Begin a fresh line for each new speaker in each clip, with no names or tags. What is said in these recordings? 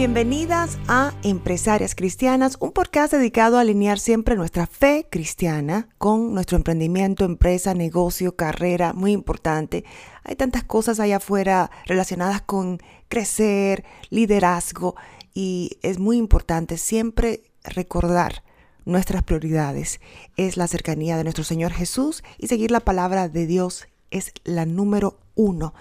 Bienvenidas a Empresarias Cristianas, un podcast dedicado a alinear siempre nuestra fe cristiana con nuestro emprendimiento, empresa, negocio, carrera, muy importante. Hay tantas cosas allá afuera relacionadas con crecer, liderazgo y es muy importante siempre recordar nuestras prioridades. Es la cercanía de nuestro Señor Jesús y seguir la palabra de Dios es la número uno.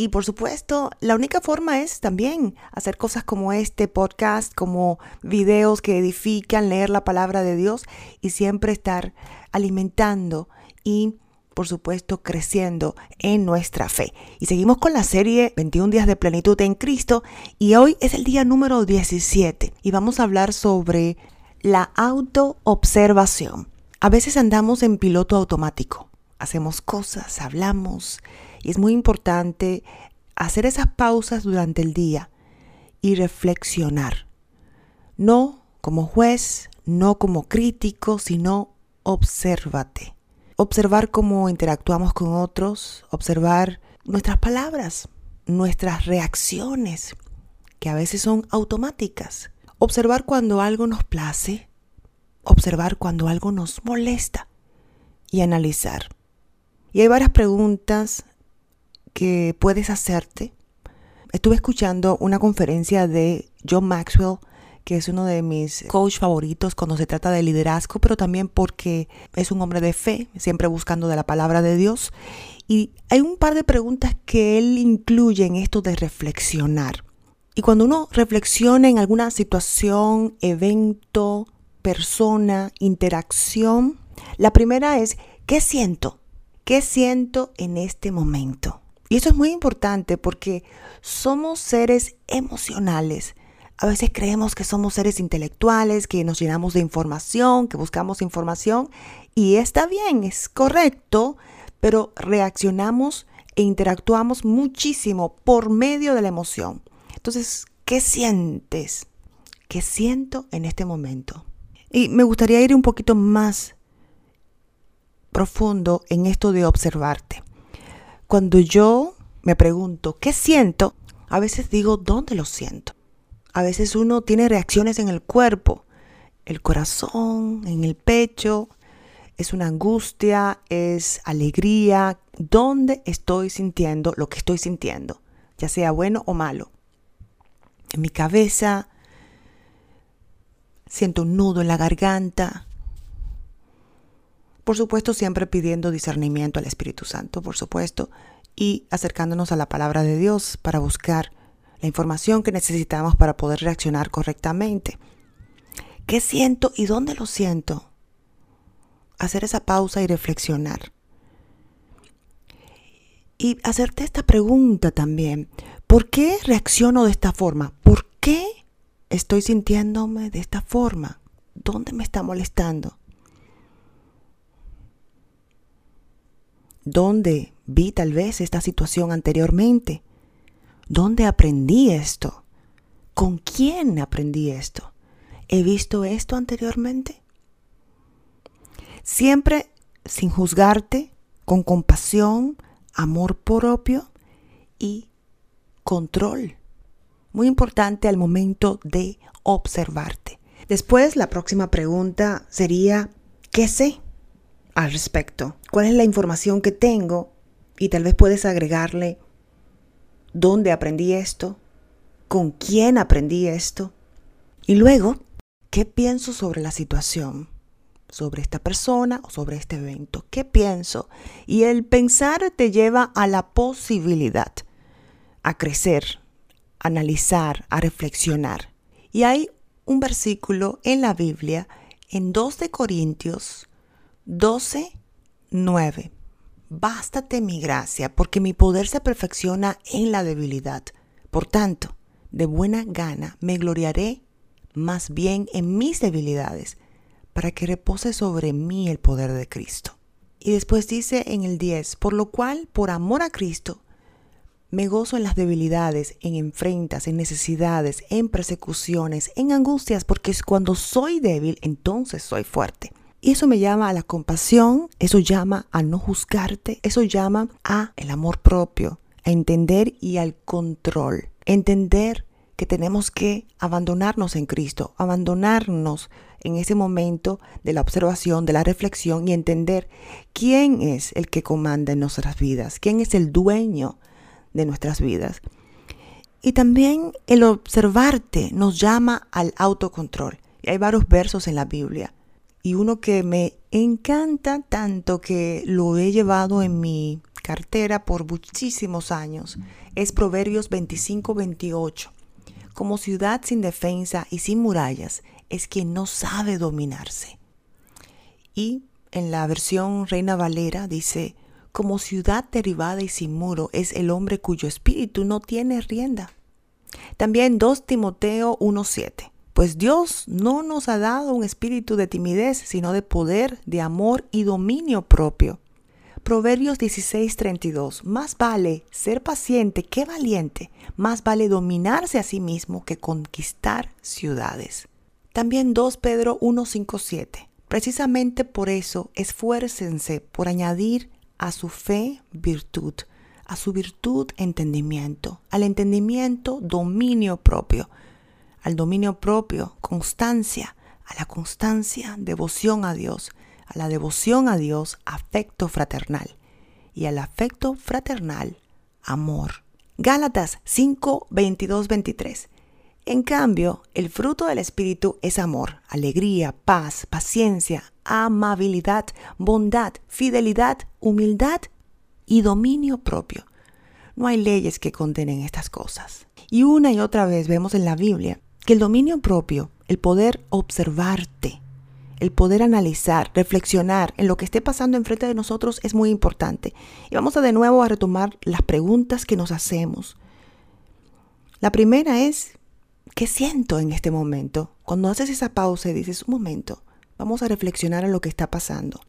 Y por supuesto, la única forma es también hacer cosas como este podcast, como videos que edifican, leer la palabra de Dios y siempre estar alimentando y por supuesto, creciendo en nuestra fe. Y seguimos con la serie 21 días de plenitud en Cristo y hoy es el día número 17 y vamos a hablar sobre la autoobservación. A veces andamos en piloto automático, hacemos cosas, hablamos y es muy importante hacer esas pausas durante el día y reflexionar. No como juez, no como crítico, sino obsérvate observar cómo interactuamos con otros, observar nuestras palabras, nuestras reacciones, que a veces son automáticas. Observar cuando algo nos place, observar cuando algo nos molesta y analizar. Y hay varias preguntas que puedes hacerte. Estuve escuchando una conferencia de John Maxwell que es uno de mis coach favoritos cuando se trata de liderazgo, pero también porque es un hombre de fe, siempre buscando de la palabra de Dios. Y hay un par de preguntas que él incluye en esto de reflexionar. Y cuando uno reflexiona en alguna situación, evento, persona, interacción, la primera es, ¿qué siento? ¿Qué siento en este momento? Y eso es muy importante porque somos seres emocionales a veces creemos que somos seres intelectuales, que nos llenamos de información, que buscamos información y está bien, es correcto, pero reaccionamos e interactuamos muchísimo por medio de la emoción. Entonces, ¿qué sientes? ¿Qué siento en este momento? Y me gustaría ir un poquito más profundo en esto de observarte. Cuando yo me pregunto, ¿qué siento? A veces digo, ¿dónde lo siento? A veces uno tiene reacciones en el cuerpo, el corazón, en el pecho, es una angustia, es alegría. ¿Dónde estoy sintiendo lo que estoy sintiendo? Ya sea bueno o malo. En mi cabeza, siento un nudo en la garganta. Por supuesto, siempre pidiendo discernimiento al Espíritu Santo, por supuesto, y acercándonos a la palabra de Dios para buscar la información que necesitamos para poder reaccionar correctamente. ¿Qué siento y dónde lo siento? Hacer esa pausa y reflexionar. Y hacerte esta pregunta también. ¿Por qué reacciono de esta forma? ¿Por qué estoy sintiéndome de esta forma? ¿Dónde me está molestando? ¿Dónde vi tal vez esta situación anteriormente? ¿Dónde aprendí esto? ¿Con quién aprendí esto? ¿He visto esto anteriormente? Siempre sin juzgarte, con compasión, amor propio y control. Muy importante al momento de observarte. Después, la próxima pregunta sería, ¿qué sé al respecto? ¿Cuál es la información que tengo? Y tal vez puedes agregarle dónde aprendí esto, con quién aprendí esto y luego, ¿qué pienso sobre la situación? sobre esta persona o sobre este evento. ¿Qué pienso? Y el pensar te lleva a la posibilidad, a crecer, a analizar, a reflexionar. Y hay un versículo en la Biblia, en 2 de Corintios 12, 9. Bástate mi gracia, porque mi poder se perfecciona en la debilidad. Por tanto, de buena gana me gloriaré más bien en mis debilidades, para que repose sobre mí el poder de Cristo. Y después dice en el 10, por lo cual, por amor a Cristo, me gozo en las debilidades, en enfrentas, en necesidades, en persecuciones, en angustias, porque cuando soy débil, entonces soy fuerte. Y eso me llama a la compasión, eso llama a no juzgarte, eso llama a el amor propio, a entender y al control. Entender que tenemos que abandonarnos en Cristo, abandonarnos en ese momento de la observación, de la reflexión y entender quién es el que comanda en nuestras vidas, quién es el dueño de nuestras vidas. Y también el observarte nos llama al autocontrol. Y hay varios versos en la Biblia. Y uno que me encanta tanto que lo he llevado en mi cartera por muchísimos años es Proverbios 25-28. Como ciudad sin defensa y sin murallas es quien no sabe dominarse. Y en la versión Reina Valera dice, como ciudad derribada y sin muro es el hombre cuyo espíritu no tiene rienda. También 2 Timoteo 1.7. Pues Dios no nos ha dado un espíritu de timidez, sino de poder, de amor y dominio propio. Proverbios 16:32. Más vale ser paciente que valiente, más vale dominarse a sí mismo que conquistar ciudades. También 2 Pedro 1:57. Precisamente por eso esfuércense por añadir a su fe virtud, a su virtud entendimiento, al entendimiento dominio propio, al dominio propio constancia, a la constancia devoción a Dios, a la devoción a Dios afecto fraternal y al afecto fraternal amor. Gálatas 5, 22, 23. En cambio, el fruto del Espíritu es amor, alegría, paz, paciencia, amabilidad, bondad, fidelidad, humildad y dominio propio. No hay leyes que condenen estas cosas. Y una y otra vez vemos en la Biblia que el dominio propio, el poder observarte, el poder analizar, reflexionar en lo que esté pasando enfrente de nosotros es muy importante. Y vamos a de nuevo a retomar las preguntas que nos hacemos. La primera es, ¿qué siento en este momento? Cuando haces esa pausa y dices, un momento, vamos a reflexionar en lo que está pasando.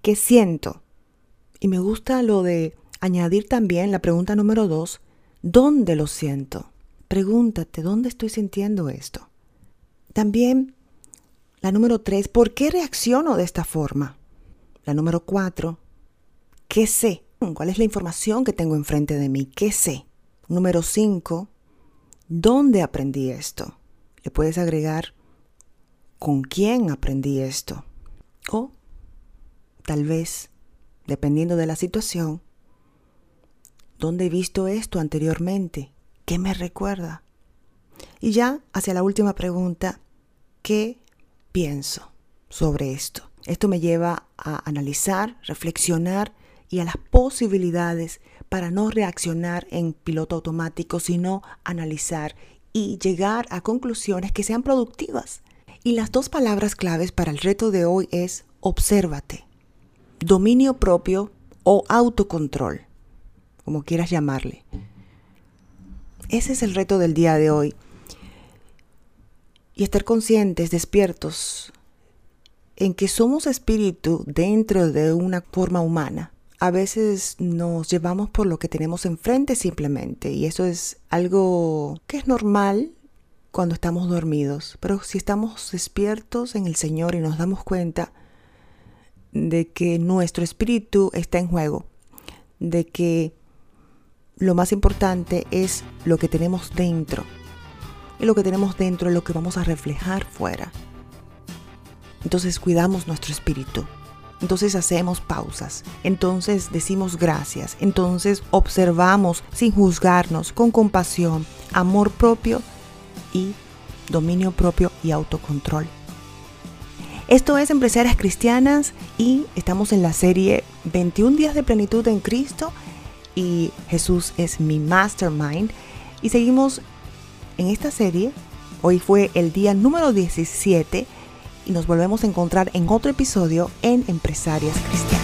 ¿Qué siento? Y me gusta lo de añadir también la pregunta número dos, ¿dónde lo siento? Pregúntate, ¿dónde estoy sintiendo esto? También la número tres, ¿por qué reacciono de esta forma? La número cuatro, ¿qué sé? ¿Cuál es la información que tengo enfrente de mí? ¿Qué sé? Número cinco, ¿dónde aprendí esto? Le puedes agregar con quién aprendí esto. O tal vez, dependiendo de la situación, ¿dónde he visto esto anteriormente? ¿Qué me recuerda? Y ya hacia la última pregunta, ¿qué pienso sobre esto. Esto me lleva a analizar, reflexionar y a las posibilidades para no reaccionar en piloto automático, sino analizar y llegar a conclusiones que sean productivas. Y las dos palabras claves para el reto de hoy es obsérvate, dominio propio o autocontrol, como quieras llamarle. Ese es el reto del día de hoy y estar conscientes, despiertos, en que somos espíritu dentro de una forma humana. A veces nos llevamos por lo que tenemos enfrente simplemente y eso es algo que es normal cuando estamos dormidos, pero si estamos despiertos en el Señor y nos damos cuenta de que nuestro espíritu está en juego, de que lo más importante es lo que tenemos dentro, y lo que tenemos dentro es lo que vamos a reflejar fuera. Entonces cuidamos nuestro espíritu. Entonces hacemos pausas. Entonces decimos gracias. Entonces observamos sin juzgarnos, con compasión, amor propio y dominio propio y autocontrol. Esto es Empresarias Cristianas y estamos en la serie 21 días de plenitud en Cristo y Jesús es mi mastermind y seguimos en esta serie. Hoy fue el día número 17 y nos volvemos a encontrar en otro episodio en Empresarias Cristianas.